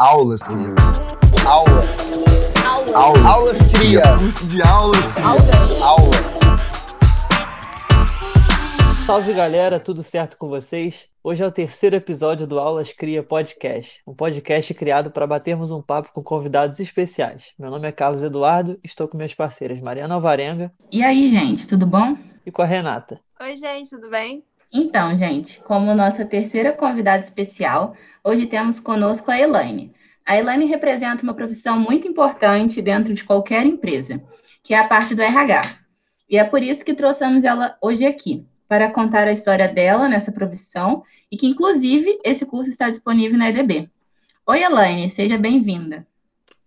Aulas, cria. Aulas. Aulas. Aulas. Aulas cria. Curso de aulas, cria. Aulas. Aulas. Salve galera, tudo certo com vocês? Hoje é o terceiro episódio do Aulas Cria Podcast, um podcast criado para batermos um papo com convidados especiais. Meu nome é Carlos Eduardo, estou com minhas parceiras Mariana Alvarenga E aí, gente, tudo bom? e com a Renata. Oi, gente, tudo bem? Então, gente, como nossa terceira convidada especial, hoje temos conosco a Elaine. A Elaine representa uma profissão muito importante dentro de qualquer empresa, que é a parte do RH. E é por isso que trouxemos ela hoje aqui, para contar a história dela nessa profissão e que, inclusive, esse curso está disponível na EDB. Oi, Elaine, seja bem-vinda.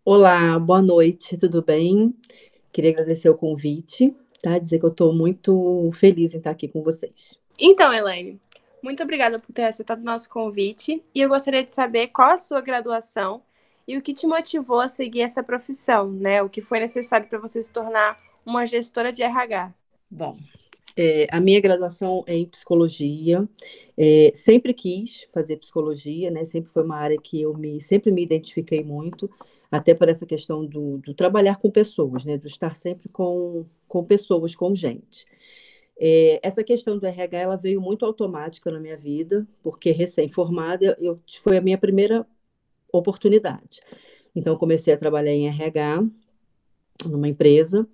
Olá, boa noite, tudo bem? Queria agradecer o convite, tá? Dizer que eu estou muito feliz em estar aqui com vocês. Então, Elaine, muito obrigada por ter aceitado o nosso convite e eu gostaria de saber qual a sua graduação e o que te motivou a seguir essa profissão, né? O que foi necessário para você se tornar uma gestora de RH. Bom, é, a minha graduação é em psicologia. É, sempre quis fazer psicologia, né? Sempre foi uma área que eu me, sempre me identifiquei muito, até por essa questão do, do trabalhar com pessoas, né? Do estar sempre com, com pessoas, com gente. É, essa questão do RH ela veio muito automática na minha vida, porque recém-formada eu, foi a minha primeira oportunidade. Então, comecei a trabalhar em RH numa empresa.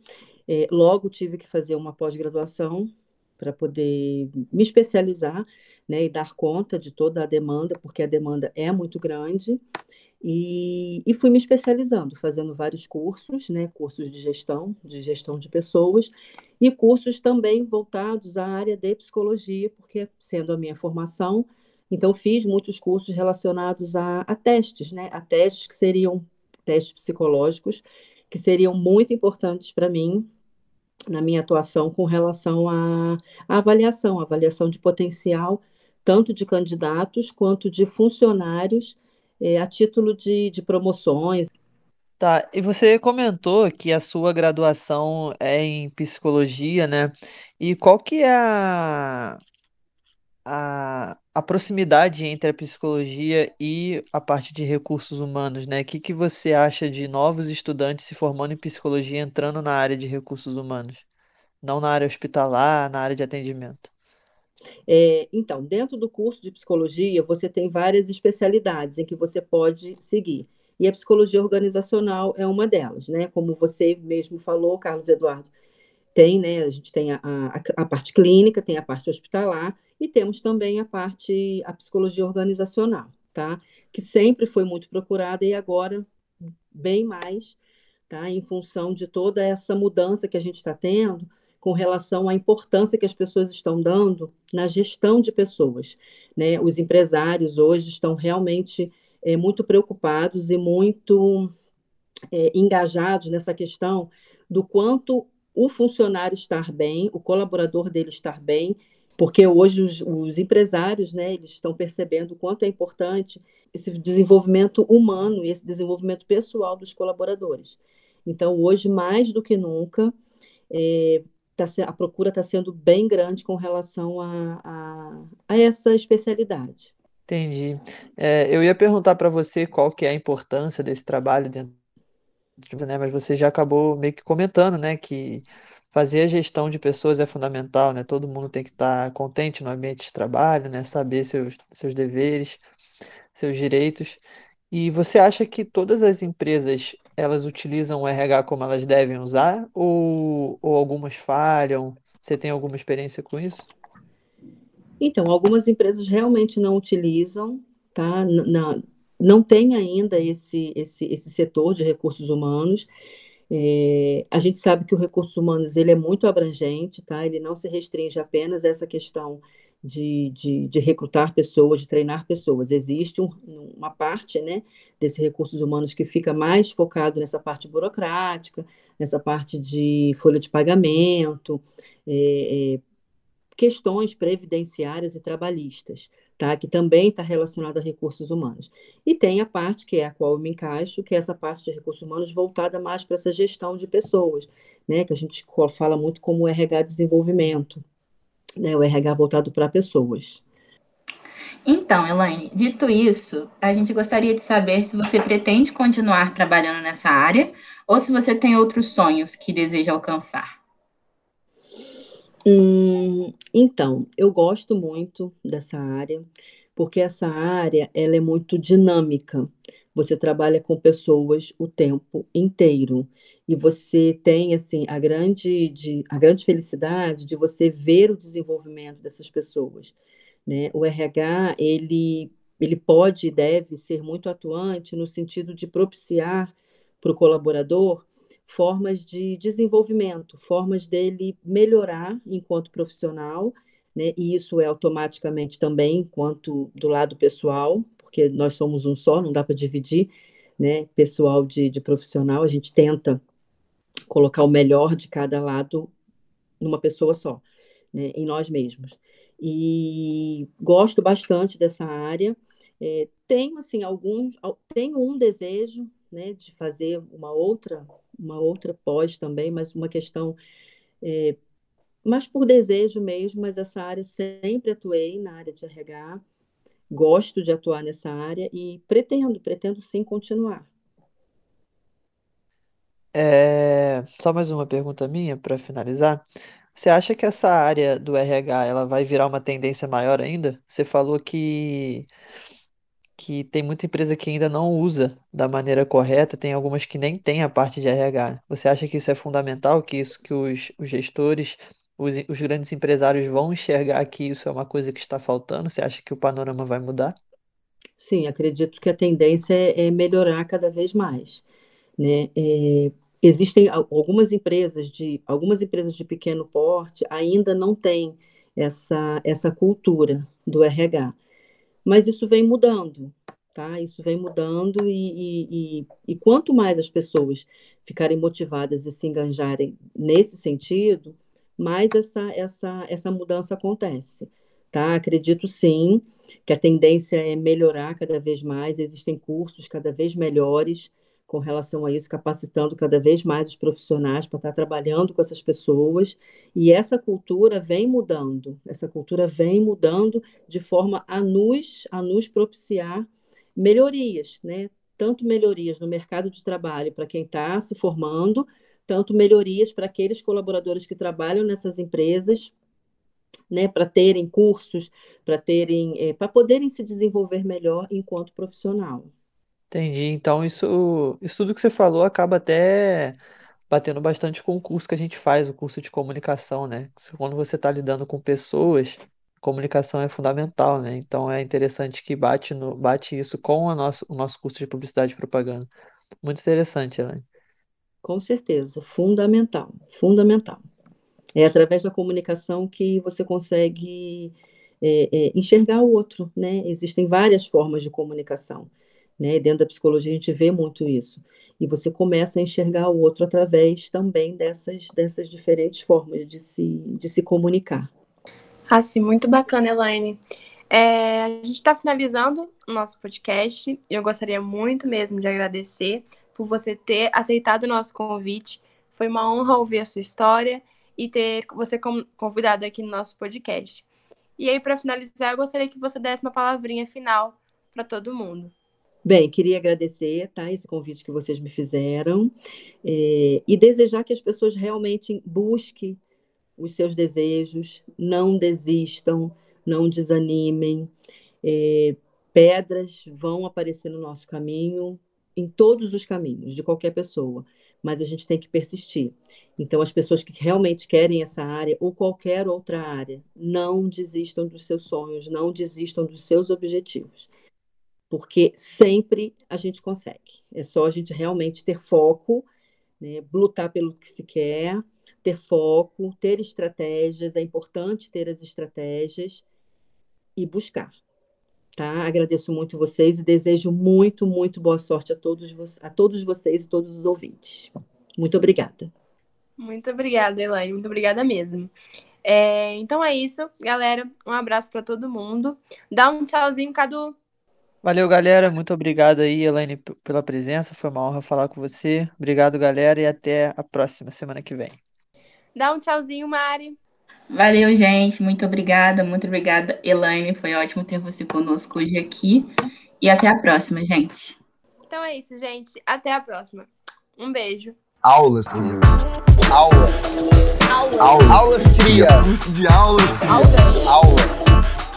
É, logo tive que fazer uma pós-graduação para poder me especializar né, e dar conta de toda a demanda, porque a demanda é muito grande. E, e, fui me especializando, fazendo vários cursos, né, cursos de gestão, de gestão de pessoas, e cursos também voltados à área de psicologia, porque sendo a minha formação, então fiz muitos cursos relacionados a, a testes, né, a testes que seriam testes psicológicos, que seriam muito importantes para mim na minha atuação com relação à, à avaliação, avaliação de potencial, tanto de candidatos quanto de funcionários é, a título de, de promoções. Tá, e você comentou que a sua graduação é em psicologia, né? E qual que é a, a, a proximidade entre a psicologia e a parte de recursos humanos, né? O que que você acha de novos estudantes se formando em psicologia entrando na área de recursos humanos? Não na área hospitalar, na área de atendimento. É, então, dentro do curso de psicologia, você tem várias especialidades em que você pode seguir. E a psicologia organizacional é uma delas, né? Como você mesmo falou, Carlos Eduardo, tem, né? A gente tem a, a, a parte clínica, tem a parte hospitalar e temos também a parte, a psicologia organizacional, tá? Que sempre foi muito procurada e agora bem mais, tá? Em função de toda essa mudança que a gente está tendo, com relação à importância que as pessoas estão dando na gestão de pessoas. Né? Os empresários hoje estão realmente é, muito preocupados e muito é, engajados nessa questão do quanto o funcionário estar bem, o colaborador dele estar bem, porque hoje os, os empresários, né, eles estão percebendo o quanto é importante esse desenvolvimento humano e esse desenvolvimento pessoal dos colaboradores. Então, hoje, mais do que nunca, é, tá, a procura está sendo bem grande com relação a, a, a essa especialidade. Entendi. É, eu ia perguntar para você qual que é a importância desse trabalho dentro de né? Mas você já acabou meio que comentando, né, que fazer a gestão de pessoas é fundamental, né? Todo mundo tem que estar contente no ambiente de trabalho, né? Saber seus, seus deveres, seus direitos. E você acha que todas as empresas elas utilizam o RH como elas devem usar ou, ou algumas falham? Você tem alguma experiência com isso? Então, algumas empresas realmente não utilizam, tá? Não, não tem ainda esse, esse, esse setor de recursos humanos. É, a gente sabe que o recursos humanos ele é muito abrangente, tá? Ele não se restringe apenas a essa questão de, de, de, recrutar pessoas, de treinar pessoas. Existe um, uma parte né, desses recursos humanos que fica mais focado nessa parte burocrática, nessa parte de folha de pagamento, é, é, questões previdenciárias e trabalhistas, tá? que também está relacionada a recursos humanos. E tem a parte que é a qual eu me encaixo, que é essa parte de recursos humanos voltada mais para essa gestão de pessoas, né? que a gente fala muito como RH desenvolvimento né, o RH voltado para pessoas. Então, Elaine, dito isso, a gente gostaria de saber se você pretende continuar trabalhando nessa área ou se você tem outros sonhos que deseja alcançar. Hum, então, eu gosto muito dessa área, porque essa área ela é muito dinâmica. Você trabalha com pessoas o tempo inteiro e você tem assim a grande, de, a grande felicidade de você ver o desenvolvimento dessas pessoas. Né? O RH ele, ele pode e deve ser muito atuante no sentido de propiciar para o colaborador formas de desenvolvimento, formas dele melhorar enquanto profissional, né? E isso é automaticamente também enquanto do lado pessoal, porque nós somos um só, não dá para dividir, né? Pessoal de, de profissional, a gente tenta colocar o melhor de cada lado numa pessoa só, né? Em nós mesmos. E gosto bastante dessa área. É, tenho assim alguns, tenho um desejo, né, de fazer uma outra uma outra pós também, mas uma questão é, mais por desejo mesmo, mas essa área sempre atuei na área de RH, gosto de atuar nessa área e pretendo, pretendo sim continuar. É, só mais uma pergunta minha para finalizar. Você acha que essa área do RH ela vai virar uma tendência maior ainda? Você falou que que tem muita empresa que ainda não usa da maneira correta, tem algumas que nem têm a parte de RH. Você acha que isso é fundamental, que isso que os, os gestores, os, os grandes empresários vão enxergar que isso é uma coisa que está faltando? Você acha que o panorama vai mudar? Sim, acredito que a tendência é, é melhorar cada vez mais, né? É, existem algumas empresas de algumas empresas de pequeno porte ainda não têm essa essa cultura do RH. Mas isso vem mudando, tá? Isso vem mudando e, e, e, quanto mais as pessoas ficarem motivadas e se enganjarem nesse sentido, mais essa, essa, essa mudança acontece, tá? Acredito sim que a tendência é melhorar cada vez mais, existem cursos cada vez melhores com relação a isso, capacitando cada vez mais os profissionais para estar trabalhando com essas pessoas. E essa cultura vem mudando, essa cultura vem mudando de forma a nos, a nos propiciar melhorias, né? Tanto melhorias no mercado de trabalho para quem está se formando, tanto melhorias para aqueles colaboradores que trabalham nessas empresas, né, para terem cursos, para terem, é, para poderem se desenvolver melhor enquanto profissional. Entendi. Então, isso, isso tudo que você falou acaba até batendo bastante com o curso que a gente faz, o curso de comunicação, né? Quando você está lidando com pessoas, comunicação é fundamental, né? Então, é interessante que bate, no, bate isso com a nosso, o nosso curso de publicidade e propaganda. Muito interessante, Elaine. Com certeza, fundamental, fundamental. É através da comunicação que você consegue é, é, enxergar o outro, né? Existem várias formas de comunicação. Né? Dentro da psicologia a gente vê muito isso. E você começa a enxergar o outro através também dessas, dessas diferentes formas de se, de se comunicar. Ah, sim, muito bacana, Elaine. É, a gente está finalizando o nosso podcast eu gostaria muito mesmo de agradecer por você ter aceitado o nosso convite. Foi uma honra ouvir a sua história e ter você convidado aqui no nosso podcast. E aí, para finalizar, eu gostaria que você desse uma palavrinha final para todo mundo. Bem, queria agradecer tá, esse convite que vocês me fizeram é, e desejar que as pessoas realmente busquem os seus desejos, não desistam, não desanimem. É, pedras vão aparecer no nosso caminho, em todos os caminhos, de qualquer pessoa, mas a gente tem que persistir. Então, as pessoas que realmente querem essa área ou qualquer outra área, não desistam dos seus sonhos, não desistam dos seus objetivos porque sempre a gente consegue. É só a gente realmente ter foco, né, lutar pelo que se quer, ter foco, ter estratégias. É importante ter as estratégias e buscar. Tá? Agradeço muito vocês e desejo muito, muito boa sorte a todos, a todos vocês e todos os ouvintes. Muito obrigada. Muito obrigada, Elaine. Muito obrigada mesmo. É, então é isso, galera. Um abraço para todo mundo. Dá um tchauzinho, Cadu. Valeu, galera. Muito obrigado aí, Elaine, pela presença. Foi uma honra falar com você. Obrigado, galera, e até a próxima semana que vem. Dá um tchauzinho, Mari. Valeu, gente. Muito obrigada. Muito obrigada, Elaine. Foi ótimo ter você conosco hoje aqui. E até a próxima, gente. Então é isso, gente. Até a próxima. Um beijo. Aulas, cria. Aulas. Aulas. Aulas, aulas cria. Curso de aulas, cria. Aulas. Aulas.